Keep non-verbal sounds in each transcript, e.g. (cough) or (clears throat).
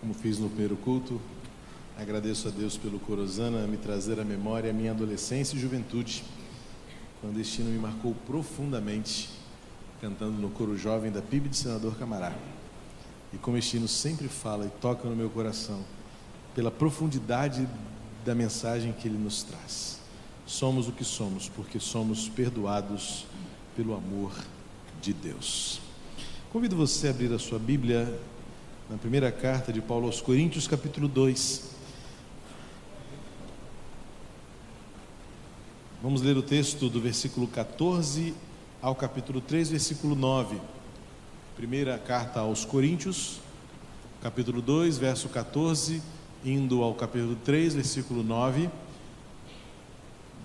como fiz no primeiro culto, agradeço a Deus pelo Corosana me trazer à memória a minha adolescência e juventude, quando este me marcou profundamente, cantando no coro jovem da PIB de Senador Camará. E como este sempre fala e toca no meu coração, pela profundidade da mensagem que ele nos traz. Somos o que somos, porque somos perdoados pelo amor de Deus. Convido você a abrir a sua Bíblia na primeira carta de Paulo aos Coríntios, capítulo 2. Vamos ler o texto do versículo 14 ao capítulo 3, versículo 9. Primeira carta aos Coríntios, capítulo 2, verso 14, indo ao capítulo 3, versículo 9.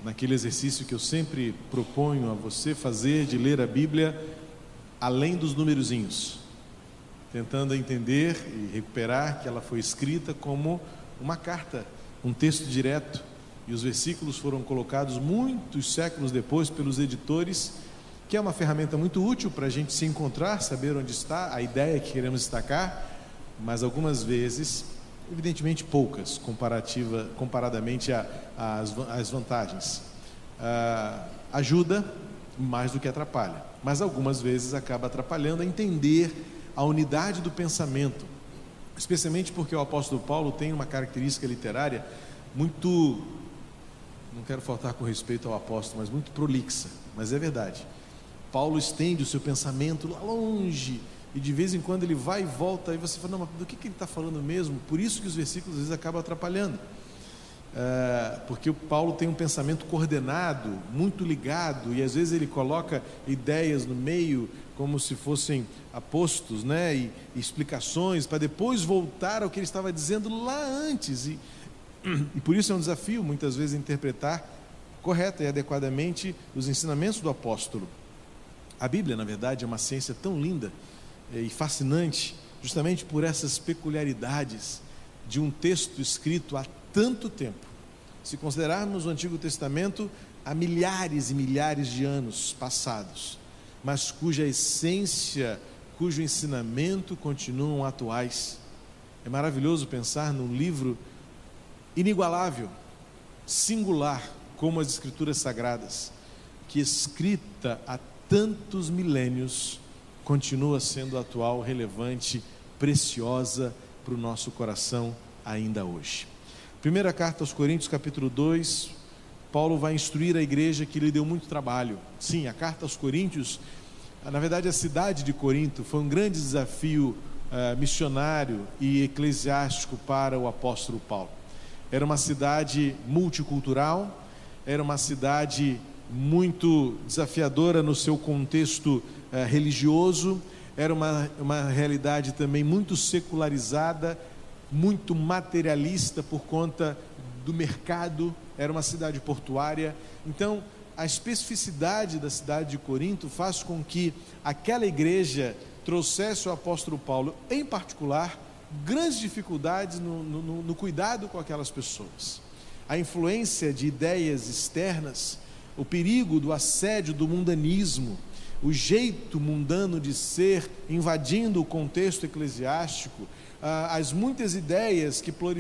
Naquele exercício que eu sempre proponho a você fazer de ler a Bíblia além dos numerozinhos tentando entender e recuperar que ela foi escrita como uma carta, um texto direto, e os versículos foram colocados muitos séculos depois pelos editores, que é uma ferramenta muito útil para a gente se encontrar, saber onde está a ideia que queremos destacar, mas algumas vezes, evidentemente poucas, comparativa, comparadamente às vantagens. Ah, ajuda mais do que atrapalha, mas algumas vezes acaba atrapalhando a entender a unidade do pensamento, especialmente porque o apóstolo Paulo tem uma característica literária muito, não quero faltar com respeito ao apóstolo, mas muito prolixa, mas é verdade. Paulo estende o seu pensamento lá longe, e de vez em quando ele vai e volta, e você fala, não, mas do que, que ele está falando mesmo? Por isso que os versículos às vezes acabam atrapalhando. É, porque o Paulo tem um pensamento coordenado, muito ligado, e às vezes ele coloca ideias no meio como se fossem apostos, né, e, e explicações, para depois voltar ao que ele estava dizendo lá antes. E, e por isso é um desafio, muitas vezes, interpretar correta e adequadamente os ensinamentos do apóstolo. A Bíblia, na verdade, é uma ciência tão linda eh, e fascinante, justamente por essas peculiaridades de um texto escrito há tanto tempo. Se considerarmos o Antigo Testamento há milhares e milhares de anos passados, mas cuja essência, cujo ensinamento continuam atuais. É maravilhoso pensar num livro inigualável, singular, como as Escrituras Sagradas, que escrita há tantos milênios, continua sendo atual, relevante, preciosa para o nosso coração ainda hoje. Primeira carta aos Coríntios, capítulo 2, Paulo vai instruir a igreja que lhe deu muito trabalho. Sim, a carta aos Coríntios, na verdade, a cidade de Corinto foi um grande desafio uh, missionário e eclesiástico para o apóstolo Paulo. Era uma cidade multicultural, era uma cidade muito desafiadora no seu contexto uh, religioso, era uma, uma realidade também muito secularizada muito materialista por conta do mercado, era uma cidade portuária. Então, a especificidade da cidade de Corinto faz com que aquela igreja trouxesse o apóstolo Paulo, em particular, grandes dificuldades no, no, no cuidado com aquelas pessoas. A influência de ideias externas, o perigo do assédio do mundanismo, o jeito mundano de ser invadindo o contexto eclesiástico, ah, as muitas ideias que, plur,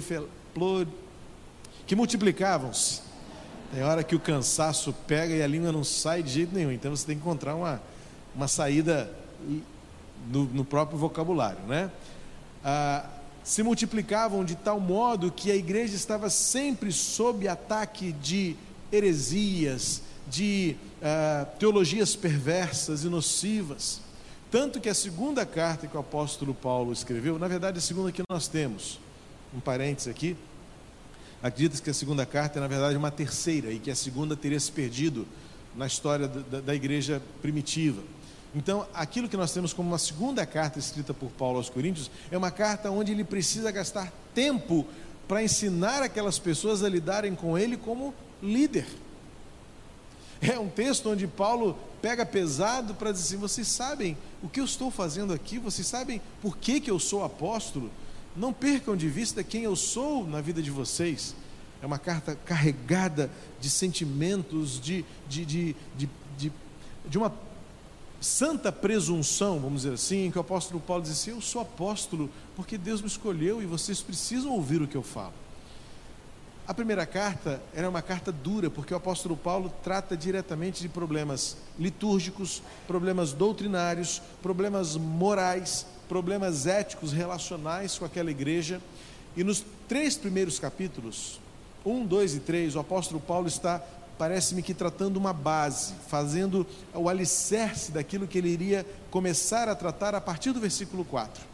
que multiplicavam-se. Tem hora que o cansaço pega e a língua não sai de jeito nenhum, então você tem que encontrar uma, uma saída no, no próprio vocabulário, né? Ah, se multiplicavam de tal modo que a igreja estava sempre sob ataque de heresias, de ah, teologias perversas e nocivas. Tanto que a segunda carta que o apóstolo Paulo escreveu, na verdade a segunda que nós temos, um parênteses aqui, acredita que a segunda carta é na verdade uma terceira e que a segunda teria se perdido na história da, da igreja primitiva. Então, aquilo que nós temos como uma segunda carta escrita por Paulo aos Coríntios é uma carta onde ele precisa gastar tempo para ensinar aquelas pessoas a lidarem com ele como líder. (laughs) É um texto onde Paulo pega pesado para dizer assim: vocês sabem o que eu estou fazendo aqui, vocês sabem por que, que eu sou apóstolo. Não percam de vista quem eu sou na vida de vocês. É uma carta carregada de sentimentos, de, de, de, de, de, uma santa presunção, vamos dizer assim, que o apóstolo Paulo diz assim: Eu sou apóstolo porque Deus me escolheu e vocês precisam ouvir o que eu falo. A primeira carta era uma carta dura, porque o apóstolo Paulo trata diretamente de problemas litúrgicos, problemas doutrinários, problemas morais, problemas éticos relacionais com aquela igreja. E nos três primeiros capítulos, 1, 2 e 3, o apóstolo Paulo está parece-me que tratando uma base, fazendo o alicerce daquilo que ele iria começar a tratar a partir do versículo 4.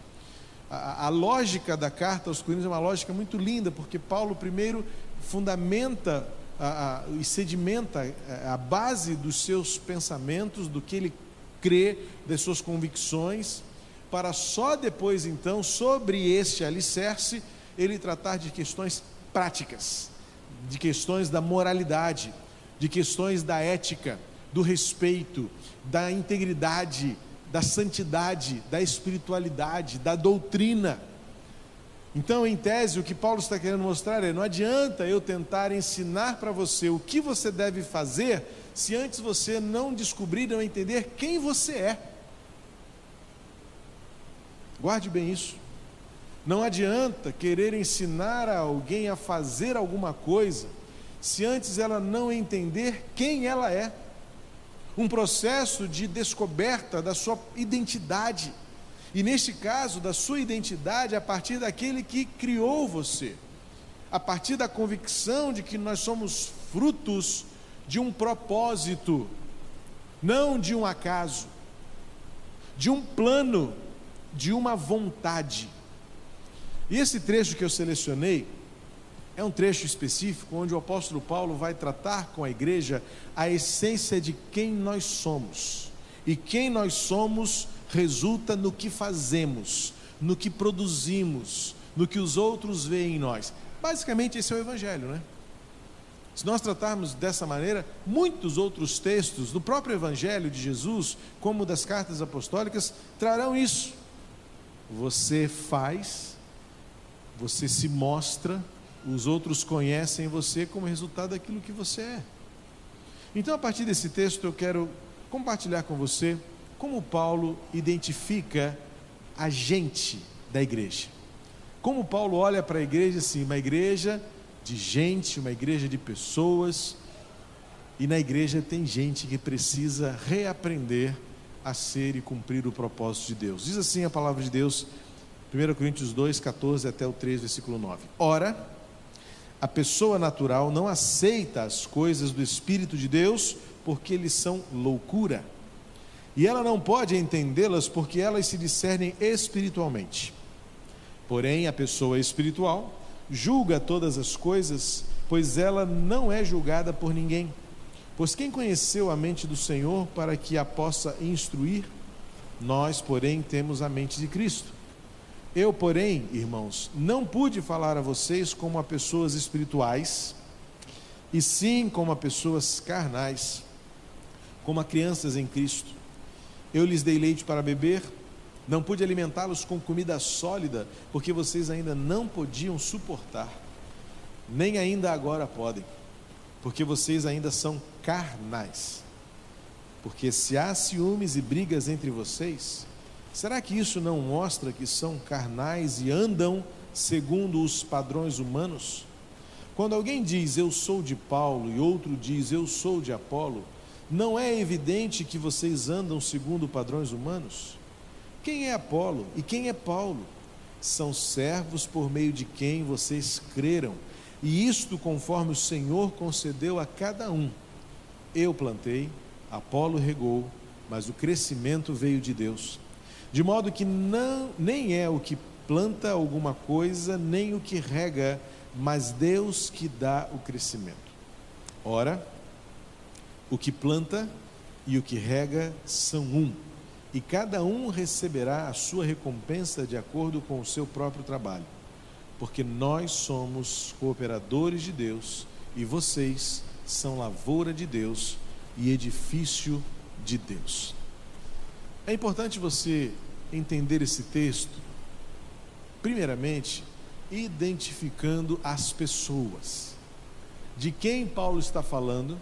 A, a lógica da carta aos Coríntios é uma lógica muito linda, porque Paulo primeiro fundamenta a, a, e sedimenta é, a base dos seus pensamentos, do que ele crê, das suas convicções, para só depois, então, sobre este alicerce, ele tratar de questões práticas, de questões da moralidade, de questões da ética, do respeito, da integridade, da santidade, da espiritualidade, da doutrina. Então, em tese, o que Paulo está querendo mostrar é: não adianta eu tentar ensinar para você o que você deve fazer, se antes você não descobrir, não entender quem você é. Guarde bem isso. Não adianta querer ensinar a alguém a fazer alguma coisa, se antes ela não entender quem ela é. Um processo de descoberta da sua identidade. E neste caso, da sua identidade a partir daquele que criou você. A partir da convicção de que nós somos frutos de um propósito, não de um acaso, de um plano, de uma vontade. E esse trecho que eu selecionei é um trecho específico onde o apóstolo Paulo vai tratar com a igreja a essência de quem nós somos. E quem nós somos resulta no que fazemos, no que produzimos, no que os outros veem em nós. Basicamente, esse é o Evangelho, né? Se nós tratarmos dessa maneira, muitos outros textos do próprio Evangelho de Jesus, como das cartas apostólicas, trarão isso. Você faz, você se mostra, os outros conhecem você como resultado daquilo que você é. Então, a partir desse texto, eu quero compartilhar com você como Paulo identifica a gente da igreja. Como Paulo olha para a igreja assim, uma igreja de gente, uma igreja de pessoas, e na igreja tem gente que precisa reaprender a ser e cumprir o propósito de Deus. Diz assim a palavra de Deus, 1 Coríntios 2, 14 até o 3, versículo 9. Ora, a pessoa natural não aceita as coisas do Espírito de Deus porque eles são loucura. E ela não pode entendê-las porque elas se discernem espiritualmente. Porém, a pessoa espiritual julga todas as coisas, pois ela não é julgada por ninguém. Pois quem conheceu a mente do Senhor para que a possa instruir? Nós, porém, temos a mente de Cristo. Eu, porém, irmãos, não pude falar a vocês como a pessoas espirituais, e sim como a pessoas carnais, como a crianças em Cristo. Eu lhes dei leite para beber, não pude alimentá-los com comida sólida, porque vocês ainda não podiam suportar, nem ainda agora podem, porque vocês ainda são carnais. Porque se há ciúmes e brigas entre vocês, Será que isso não mostra que são carnais e andam segundo os padrões humanos? Quando alguém diz eu sou de Paulo e outro diz eu sou de Apolo, não é evidente que vocês andam segundo padrões humanos? Quem é Apolo e quem é Paulo? São servos por meio de quem vocês creram, e isto conforme o Senhor concedeu a cada um. Eu plantei, Apolo regou, mas o crescimento veio de Deus. De modo que não, nem é o que planta alguma coisa, nem o que rega, mas Deus que dá o crescimento. Ora, o que planta e o que rega são um, e cada um receberá a sua recompensa de acordo com o seu próprio trabalho, porque nós somos cooperadores de Deus e vocês são lavoura de Deus e edifício de Deus. É importante você entender esse texto, primeiramente, identificando as pessoas. De quem Paulo está falando,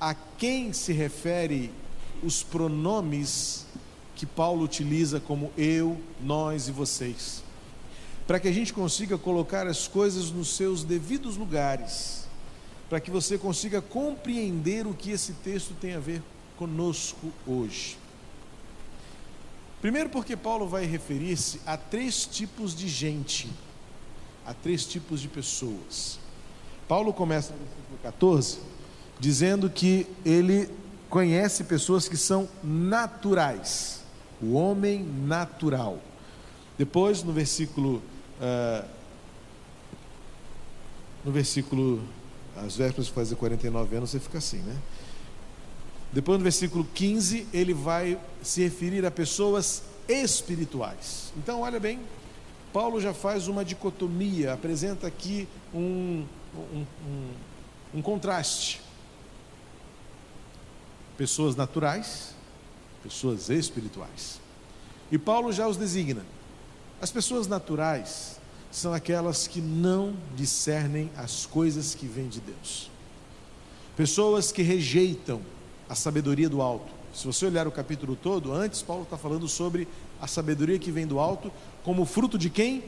a quem se refere os pronomes que Paulo utiliza como eu, nós e vocês, para que a gente consiga colocar as coisas nos seus devidos lugares, para que você consiga compreender o que esse texto tem a ver conosco hoje. Primeiro, porque Paulo vai referir-se a três tipos de gente, a três tipos de pessoas. Paulo começa no versículo 14 dizendo que ele conhece pessoas que são naturais, o homem natural. Depois, no versículo. Uh, no versículo. As vésperas de fazer 49 anos, você fica assim, né? Depois, no versículo 15, ele vai se referir a pessoas espirituais. Então, olha bem, Paulo já faz uma dicotomia, apresenta aqui um, um, um, um contraste. Pessoas naturais, pessoas espirituais. E Paulo já os designa. As pessoas naturais são aquelas que não discernem as coisas que vêm de Deus. Pessoas que rejeitam a sabedoria do alto. Se você olhar o capítulo todo, antes Paulo está falando sobre a sabedoria que vem do alto, como fruto de quem?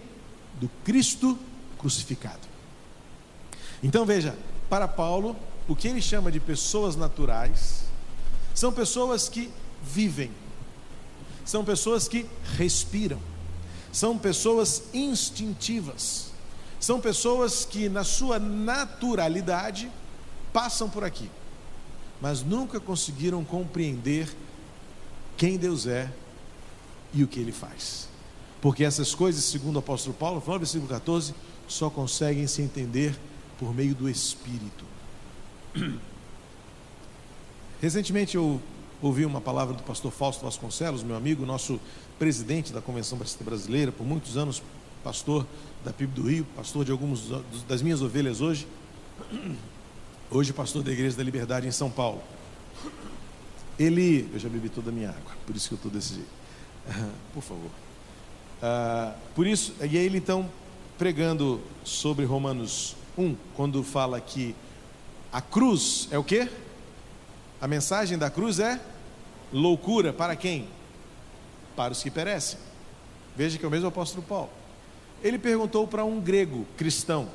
Do Cristo crucificado. Então veja, para Paulo, o que ele chama de pessoas naturais são pessoas que vivem, são pessoas que respiram, são pessoas instintivas, são pessoas que, na sua naturalidade, passam por aqui mas nunca conseguiram compreender quem Deus é e o que ele faz. Porque essas coisas, segundo o apóstolo Paulo, no versículo 14, só conseguem se entender por meio do Espírito. (clears throat) Recentemente eu ouvi uma palavra do pastor Fausto Vasconcelos, meu amigo, nosso presidente da Convenção Brasileira, por muitos anos pastor da PIB do Rio, pastor de algumas das minhas ovelhas hoje. (clears throat) hoje pastor da Igreja da Liberdade em São Paulo. Ele, eu já bebi toda a minha água, por isso que eu estou desse jeito. (laughs) por favor. Uh, por isso, e ele então pregando sobre Romanos 1, quando fala que a cruz é o quê? A mensagem da cruz é loucura para quem? Para os que perecem. Veja que é o mesmo apóstolo Paulo. Ele perguntou para um grego cristão.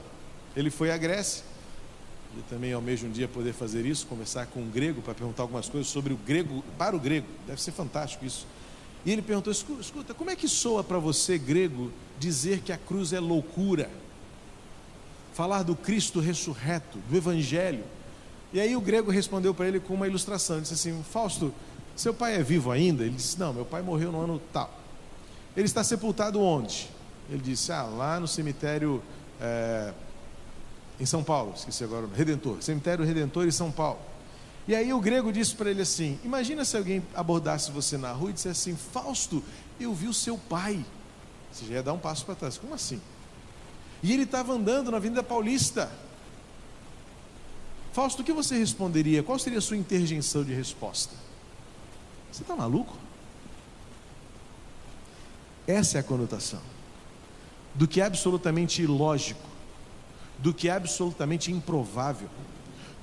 Ele foi à Grécia e também almejo um dia poder fazer isso, conversar com um grego para perguntar algumas coisas sobre o grego, para o grego, deve ser fantástico isso. E ele perguntou: escuta, como é que soa para você, grego, dizer que a cruz é loucura? Falar do Cristo ressurreto, do Evangelho. E aí o grego respondeu para ele com uma ilustração: ele disse assim, Fausto, seu pai é vivo ainda? Ele disse: Não, meu pai morreu no ano tal. Ele está sepultado onde? Ele disse: Ah, lá no cemitério. É, em São Paulo, esqueci agora, Redentor, cemitério Redentor em São Paulo. E aí o grego disse para ele assim: Imagina se alguém abordasse você na rua e dissesse assim: Fausto, eu vi o seu pai. Você já ia dar um passo para trás. Como assim? E ele estava andando na Avenida Paulista. Fausto, o que você responderia? Qual seria a sua interjeição de resposta? Você está maluco? Essa é a conotação do que é absolutamente ilógico do que é absolutamente improvável,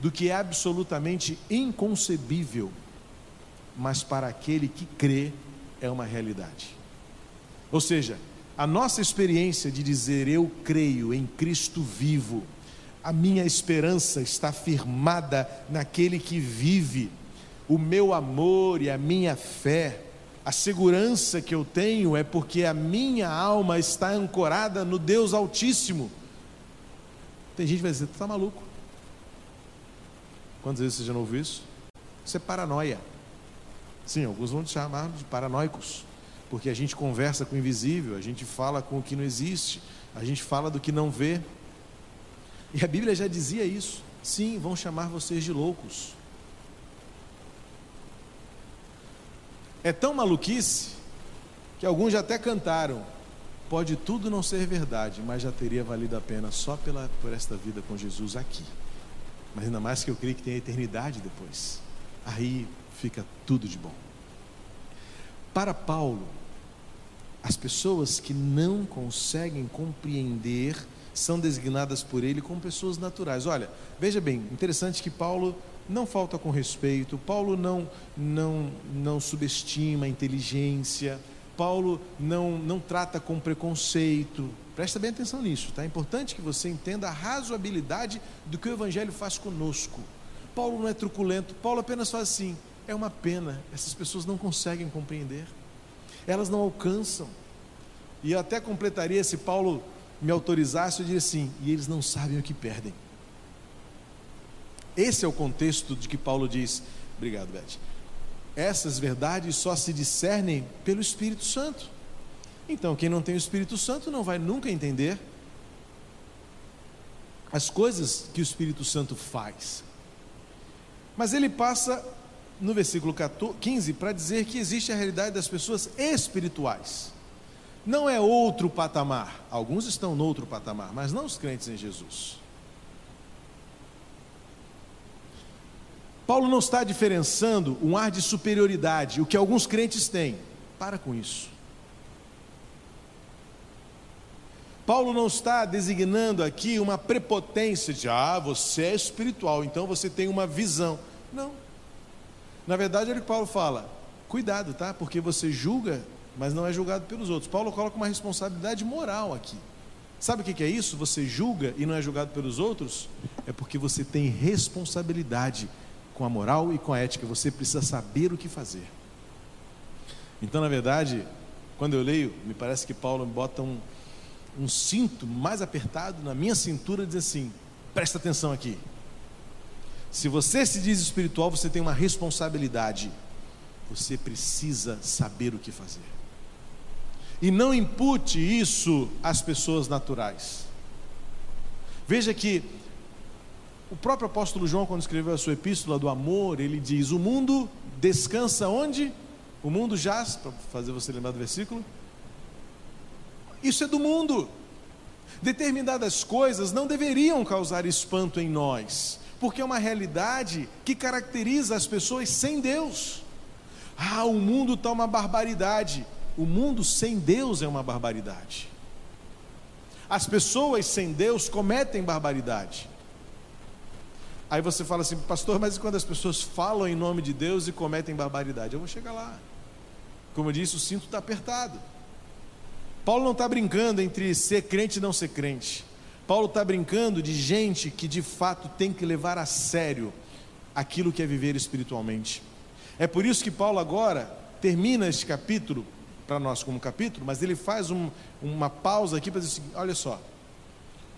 do que é absolutamente inconcebível, mas para aquele que crê é uma realidade. Ou seja, a nossa experiência de dizer eu creio em Cristo vivo, a minha esperança está firmada naquele que vive, o meu amor e a minha fé, a segurança que eu tenho é porque a minha alma está ancorada no Deus Altíssimo tem gente que vai dizer, tu está maluco. Quantas vezes você já não ouviu isso? Isso é paranoia. Sim, alguns vão te chamar de paranoicos, porque a gente conversa com o invisível, a gente fala com o que não existe, a gente fala do que não vê. E a Bíblia já dizia isso. Sim, vão chamar vocês de loucos. É tão maluquice que alguns já até cantaram: Pode tudo não ser verdade, mas já teria valido a pena só pela, por esta vida com Jesus aqui. Mas ainda mais que eu creio que tem a eternidade depois. Aí fica tudo de bom. Para Paulo, as pessoas que não conseguem compreender são designadas por ele como pessoas naturais. Olha, veja bem, interessante que Paulo não falta com respeito, Paulo não, não, não subestima a inteligência, Paulo não, não trata com preconceito. Presta bem atenção nisso, tá? É importante que você entenda a razoabilidade do que o Evangelho faz conosco. Paulo não é truculento, Paulo apenas faz assim: é uma pena, essas pessoas não conseguem compreender, elas não alcançam. E eu até completaria se Paulo me autorizasse, eu diria assim: e eles não sabem o que perdem. Esse é o contexto de que Paulo diz, obrigado, Beth. Essas verdades só se discernem pelo Espírito Santo. Então, quem não tem o Espírito Santo não vai nunca entender as coisas que o Espírito Santo faz. Mas ele passa no versículo 15 para dizer que existe a realidade das pessoas espirituais. Não é outro patamar. Alguns estão no outro patamar, mas não os crentes em Jesus. Paulo não está diferenciando um ar de superioridade, o que alguns crentes têm. Para com isso. Paulo não está designando aqui uma prepotência de, ah, você é espiritual, então você tem uma visão. Não. Na verdade, é o que Paulo fala: cuidado, tá? Porque você julga, mas não é julgado pelos outros. Paulo coloca uma responsabilidade moral aqui. Sabe o que é isso? Você julga e não é julgado pelos outros? É porque você tem responsabilidade com a moral e com a ética. Você precisa saber o que fazer. Então, na verdade, quando eu leio, me parece que Paulo bota um, um cinto mais apertado na minha cintura, diz assim: presta atenção aqui. Se você se diz espiritual, você tem uma responsabilidade. Você precisa saber o que fazer. E não impute isso às pessoas naturais. Veja que o próprio apóstolo João, quando escreveu a sua epístola do amor, ele diz: O mundo descansa onde? O mundo jaz, para fazer você lembrar do versículo, isso é do mundo. Determinadas coisas não deveriam causar espanto em nós, porque é uma realidade que caracteriza as pessoas sem Deus. Ah, o mundo está uma barbaridade. O mundo sem Deus é uma barbaridade. As pessoas sem Deus cometem barbaridade. Aí você fala assim, pastor, mas e quando as pessoas falam em nome de Deus e cometem barbaridade? Eu vou chegar lá. Como eu disse, o cinto está apertado. Paulo não está brincando entre ser crente e não ser crente. Paulo está brincando de gente que de fato tem que levar a sério aquilo que é viver espiritualmente. É por isso que Paulo agora termina este capítulo, para nós como capítulo, mas ele faz um, uma pausa aqui para dizer assim: olha só,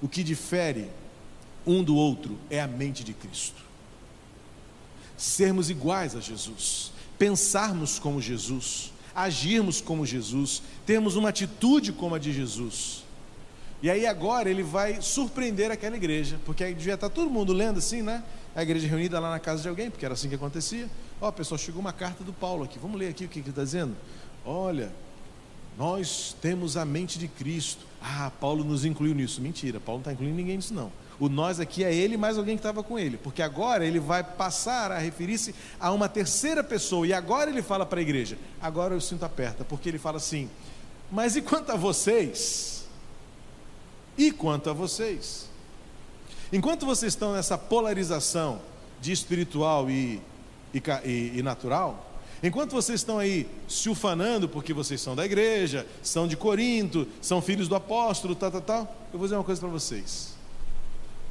o que difere um do outro é a mente de Cristo. Sermos iguais a Jesus, pensarmos como Jesus, agirmos como Jesus, termos uma atitude como a de Jesus. E aí agora ele vai surpreender aquela igreja, porque aí devia estar todo mundo lendo assim, né? A igreja reunida lá na casa de alguém, porque era assim que acontecia. Ó, oh, pessoal, chegou uma carta do Paulo aqui. Vamos ler aqui o que ele está dizendo. Olha, nós temos a mente de Cristo. Ah, Paulo nos incluiu nisso. Mentira, Paulo não está incluindo ninguém nisso, não. O nós aqui é ele mais alguém que estava com ele, porque agora ele vai passar a referir-se a uma terceira pessoa, e agora ele fala para a igreja. Agora eu sinto aperta, porque ele fala assim: Mas e quanto a vocês? E quanto a vocês? Enquanto vocês estão nessa polarização de espiritual e, e, e natural, Enquanto vocês estão aí se ufanando porque vocês são da igreja, são de Corinto, são filhos do apóstolo, tal, tal, tal, eu vou dizer uma coisa para vocês.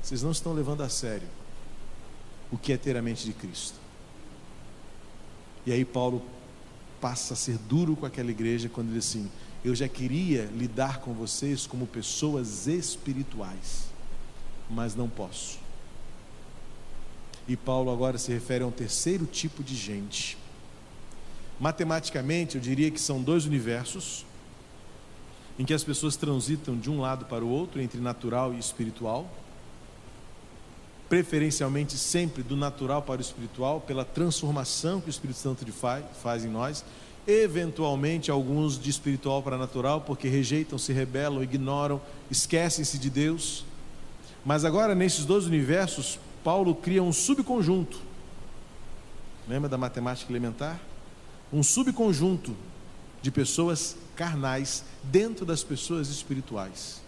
Vocês não estão levando a sério o que é ter a mente de Cristo. E aí Paulo passa a ser duro com aquela igreja quando ele diz assim: Eu já queria lidar com vocês como pessoas espirituais, mas não posso. E Paulo agora se refere a um terceiro tipo de gente. Matematicamente, eu diria que são dois universos em que as pessoas transitam de um lado para o outro, entre natural e espiritual preferencialmente sempre do natural para o espiritual, pela transformação que o Espírito Santo faz, faz em nós, eventualmente alguns de espiritual para natural, porque rejeitam, se rebelam, ignoram, esquecem-se de Deus. Mas agora, nesses dois universos, Paulo cria um subconjunto. Lembra da matemática elementar? Um subconjunto de pessoas carnais dentro das pessoas espirituais.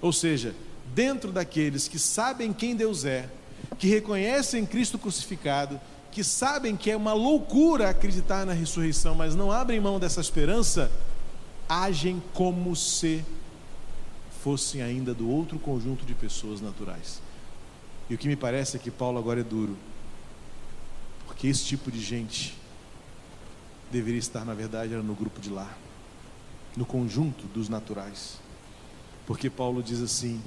Ou seja, dentro daqueles que sabem quem Deus é, que reconhecem Cristo crucificado, que sabem que é uma loucura acreditar na ressurreição, mas não abrem mão dessa esperança, agem como se fossem ainda do outro conjunto de pessoas naturais. E o que me parece é que Paulo agora é duro, porque esse tipo de gente deveria estar, na verdade, no grupo de lá, no conjunto dos naturais. Porque Paulo diz assim: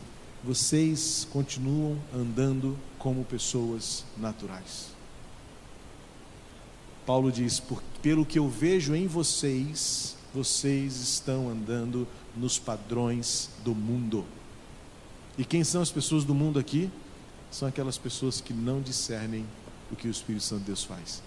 vocês continuam andando como pessoas naturais. Paulo diz: pelo que eu vejo em vocês, vocês estão andando nos padrões do mundo. E quem são as pessoas do mundo aqui? São aquelas pessoas que não discernem o que o Espírito Santo de Deus faz.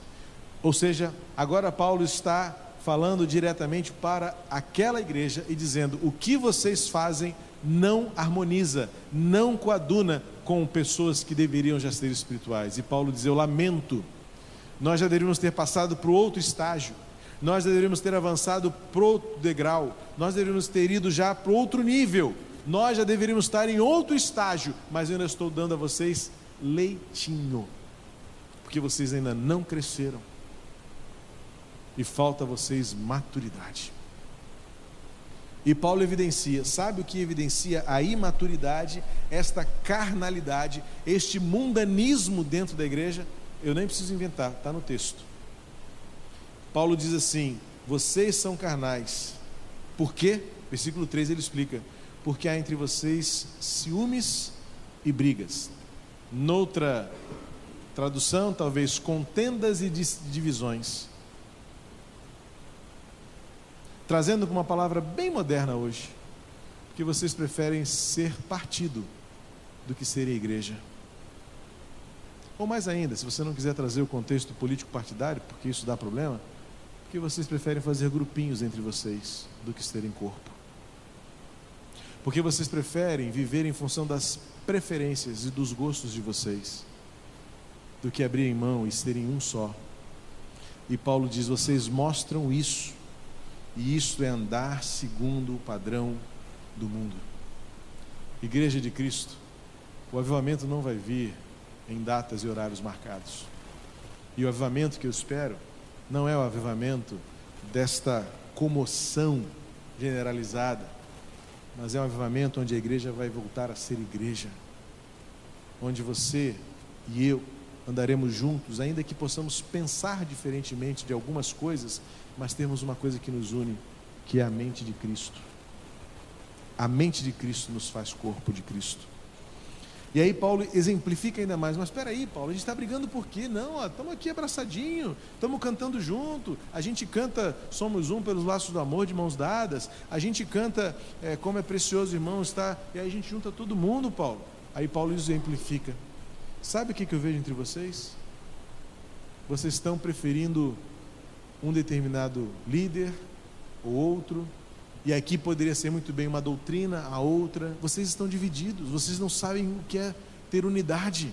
Ou seja, agora Paulo está falando diretamente para aquela igreja e dizendo: o que vocês fazem não harmoniza, não coaduna com pessoas que deveriam já ser espirituais. E Paulo diz: Eu lamento, nós já deveríamos ter passado para o outro estágio, nós deveríamos ter avançado para outro degrau, nós deveríamos ter ido já para outro nível, nós já deveríamos estar em outro estágio, mas eu ainda estou dando a vocês leitinho, porque vocês ainda não cresceram. E falta a vocês maturidade. E Paulo evidencia, sabe o que evidencia a imaturidade, esta carnalidade, este mundanismo dentro da igreja? Eu nem preciso inventar, está no texto. Paulo diz assim: vocês são carnais. Por quê? Versículo 3 ele explica: porque há entre vocês ciúmes e brigas. Noutra tradução, talvez contendas e divisões trazendo uma palavra bem moderna hoje, que vocês preferem ser partido do que ser igreja. Ou mais ainda, se você não quiser trazer o contexto político partidário, porque isso dá problema, porque vocês preferem fazer grupinhos entre vocês do que serem corpo. Porque vocês preferem viver em função das preferências e dos gostos de vocês, do que abrirem mão e serem um só. E Paulo diz: vocês mostram isso e isto é andar segundo o padrão do mundo. Igreja de Cristo, o avivamento não vai vir em datas e horários marcados. E o avivamento que eu espero não é o avivamento desta comoção generalizada, mas é um avivamento onde a igreja vai voltar a ser igreja, onde você e eu andaremos juntos, ainda que possamos pensar diferentemente de algumas coisas, mas temos uma coisa que nos une, que é a mente de Cristo. A mente de Cristo nos faz corpo de Cristo. E aí Paulo exemplifica ainda mais, mas espera aí, Paulo, a gente está brigando por quê? Não, estamos aqui abraçadinho, estamos cantando junto, a gente canta Somos Um pelos laços do amor de mãos dadas, a gente canta é, Como é precioso irmão está, e aí a gente junta todo mundo, Paulo. Aí Paulo exemplifica. Sabe o que, que eu vejo entre vocês? Vocês estão preferindo um determinado líder ou outro, e aqui poderia ser muito bem uma doutrina, a outra. Vocês estão divididos, vocês não sabem o que é ter unidade.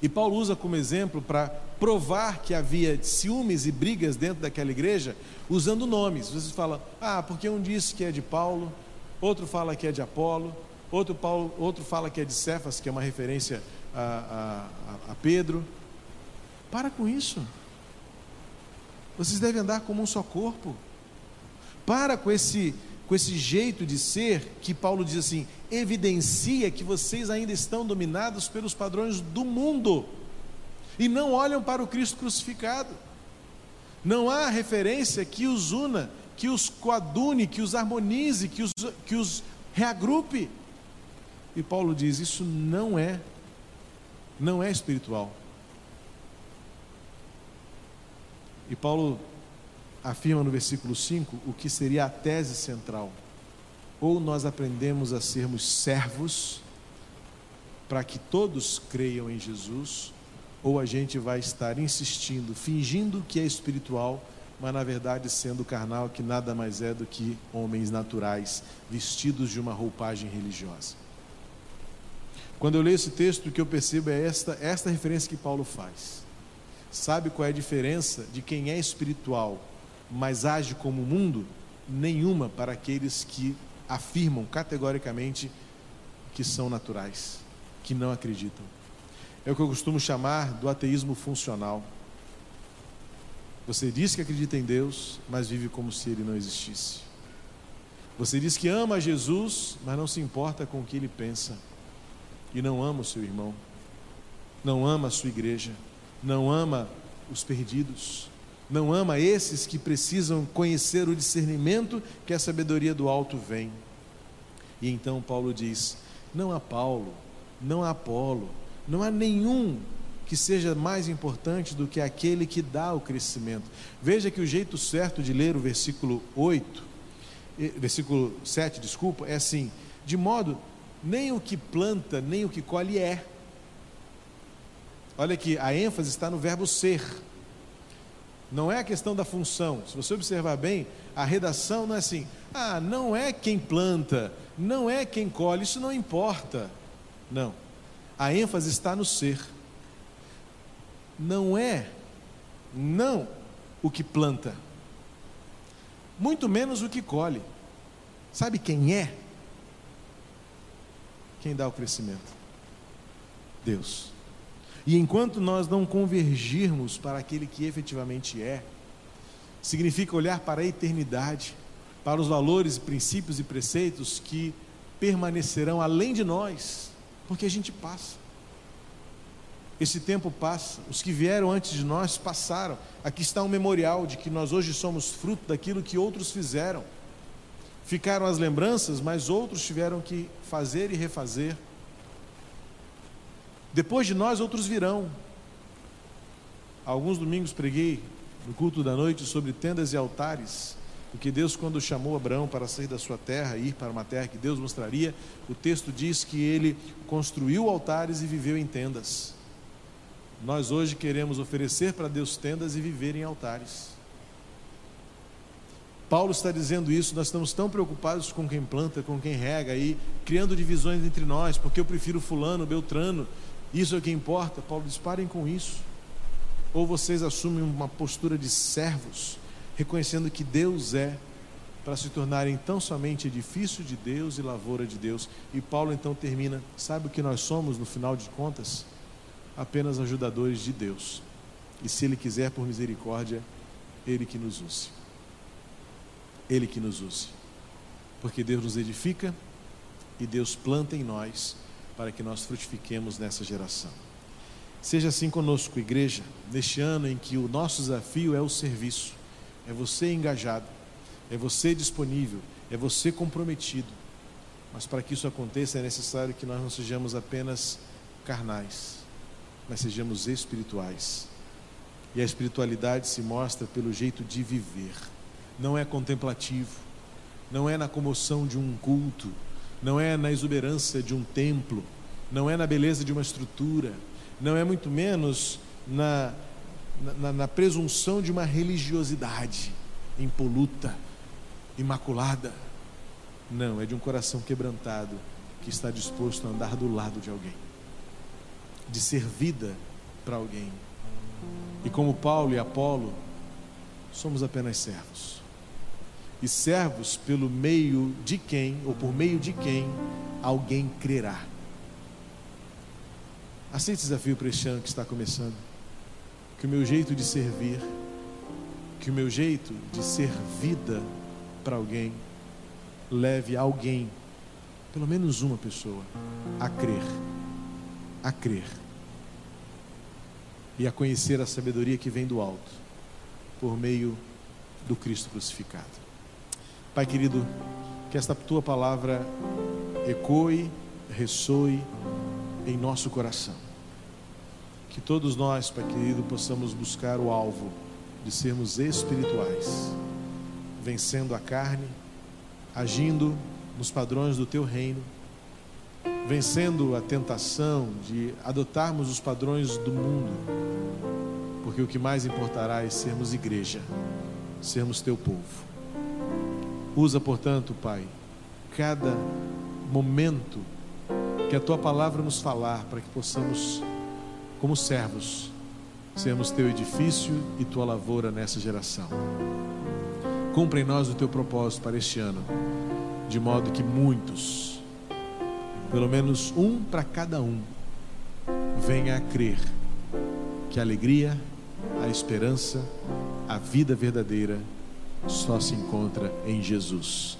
E Paulo usa como exemplo para provar que havia ciúmes e brigas dentro daquela igreja, usando nomes. Vocês falam, ah, porque um disse que é de Paulo, outro fala que é de Apolo, outro, Paulo, outro fala que é de Cefas, que é uma referência a, a, a Pedro. Para com isso. Vocês devem andar como um só corpo. Para com esse, com esse jeito de ser que Paulo diz assim: evidencia que vocês ainda estão dominados pelos padrões do mundo e não olham para o Cristo crucificado. Não há referência que os una, que os coadune, que os harmonize, que os, que os reagrupe. E Paulo diz: isso não é, não é espiritual. E Paulo afirma no versículo 5 o que seria a tese central. Ou nós aprendemos a sermos servos para que todos creiam em Jesus, ou a gente vai estar insistindo, fingindo que é espiritual, mas na verdade sendo carnal, que nada mais é do que homens naturais, vestidos de uma roupagem religiosa. Quando eu leio esse texto, o que eu percebo é esta, esta referência que Paulo faz. Sabe qual é a diferença de quem é espiritual, mas age como o mundo? Nenhuma para aqueles que afirmam categoricamente que são naturais, que não acreditam. é o que eu costumo chamar do ateísmo funcional. Você diz que acredita em Deus, mas vive como se ele não existisse. Você diz que ama Jesus, mas não se importa com o que ele pensa. E não ama o seu irmão, não ama a sua igreja, não ama os perdidos, não ama esses que precisam conhecer o discernimento que a sabedoria do alto vem. E então Paulo diz: não há Paulo, não há Apolo, não há nenhum que seja mais importante do que aquele que dá o crescimento. Veja que o jeito certo de ler o versículo 8, versículo 7, desculpa, é assim: de modo nem o que planta, nem o que colhe é. Olha que a ênfase está no verbo ser. Não é a questão da função. Se você observar bem, a redação não é assim: ah, não é quem planta, não é quem colhe, isso não importa. Não. A ênfase está no ser. Não é, não o que planta, muito menos o que colhe. Sabe quem é? Quem dá o crescimento? Deus. E enquanto nós não convergirmos para aquele que efetivamente é, significa olhar para a eternidade, para os valores, princípios e preceitos que permanecerão além de nós, porque a gente passa. Esse tempo passa, os que vieram antes de nós passaram. Aqui está um memorial de que nós hoje somos fruto daquilo que outros fizeram. Ficaram as lembranças, mas outros tiveram que fazer e refazer. Depois de nós, outros virão. Alguns domingos preguei no culto da noite sobre tendas e altares. Porque Deus, quando chamou Abraão para sair da sua terra e ir para uma terra que Deus mostraria, o texto diz que ele construiu altares e viveu em tendas. Nós hoje queremos oferecer para Deus tendas e viver em altares. Paulo está dizendo isso, nós estamos tão preocupados com quem planta, com quem rega aí, criando divisões entre nós, porque eu prefiro fulano, beltrano, isso é o que importa. Paulo diz: parem com isso. Ou vocês assumem uma postura de servos reconhecendo que Deus é, para se tornarem tão somente edifício de Deus e lavoura de Deus. E Paulo então termina: sabe o que nós somos no final de contas? Apenas ajudadores de Deus. E se Ele quiser, por misericórdia, Ele que nos use. Ele que nos use. Porque Deus nos edifica e Deus planta em nós para que nós frutifiquemos nessa geração. Seja assim conosco, igreja, neste ano em que o nosso desafio é o serviço é você engajado, é você disponível, é você comprometido. Mas para que isso aconteça é necessário que nós não sejamos apenas carnais, mas sejamos espirituais. E a espiritualidade se mostra pelo jeito de viver. Não é contemplativo, não é na comoção de um culto, não é na exuberância de um templo, não é na beleza de uma estrutura, não é muito menos na na, na presunção de uma religiosidade impoluta, imaculada. Não, é de um coração quebrantado que está disposto a andar do lado de alguém, de ser vida para alguém. E como Paulo e Apolo, somos apenas servos. E servos pelo meio de quem, ou por meio de quem, alguém crerá. Aceite o desafio ano que está começando que o meu jeito de servir, que o meu jeito de ser vida para alguém, leve alguém, pelo menos uma pessoa, a crer, a crer e a conhecer a sabedoria que vem do alto, por meio do Cristo crucificado. Pai querido, que esta tua palavra ecoe, ressoe em nosso coração que todos nós, Pai querido, possamos buscar o alvo de sermos espirituais, vencendo a carne, agindo nos padrões do Teu reino, vencendo a tentação de adotarmos os padrões do mundo, porque o que mais importará é sermos igreja, sermos Teu povo. Usa, portanto, Pai, cada momento que a Tua palavra nos falar, para que possamos como servos, sermos teu edifício e tua lavoura nessa geração. Cumpre em nós o teu propósito para este ano, de modo que muitos, pelo menos um para cada um, venha a crer que a alegria, a esperança, a vida verdadeira só se encontra em Jesus.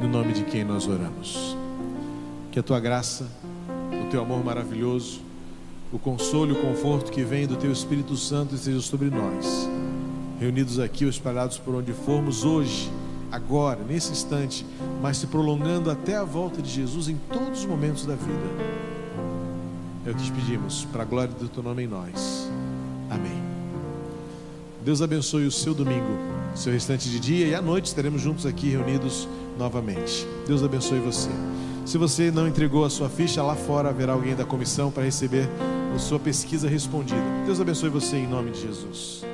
No nome de quem nós oramos. Que a tua graça, o teu amor maravilhoso, o consolo e o conforto que vem do teu Espírito Santo esteja sobre nós, reunidos aqui ou espalhados por onde formos hoje, agora, nesse instante, mas se prolongando até a volta de Jesus em todos os momentos da vida. É o que te pedimos, para a glória do teu nome em nós. Amém. Deus abençoe o seu domingo, seu restante de dia e à noite estaremos juntos aqui reunidos novamente. Deus abençoe você. Se você não entregou a sua ficha, lá fora haverá alguém da comissão para receber a sua pesquisa respondida. Deus abençoe você em nome de Jesus.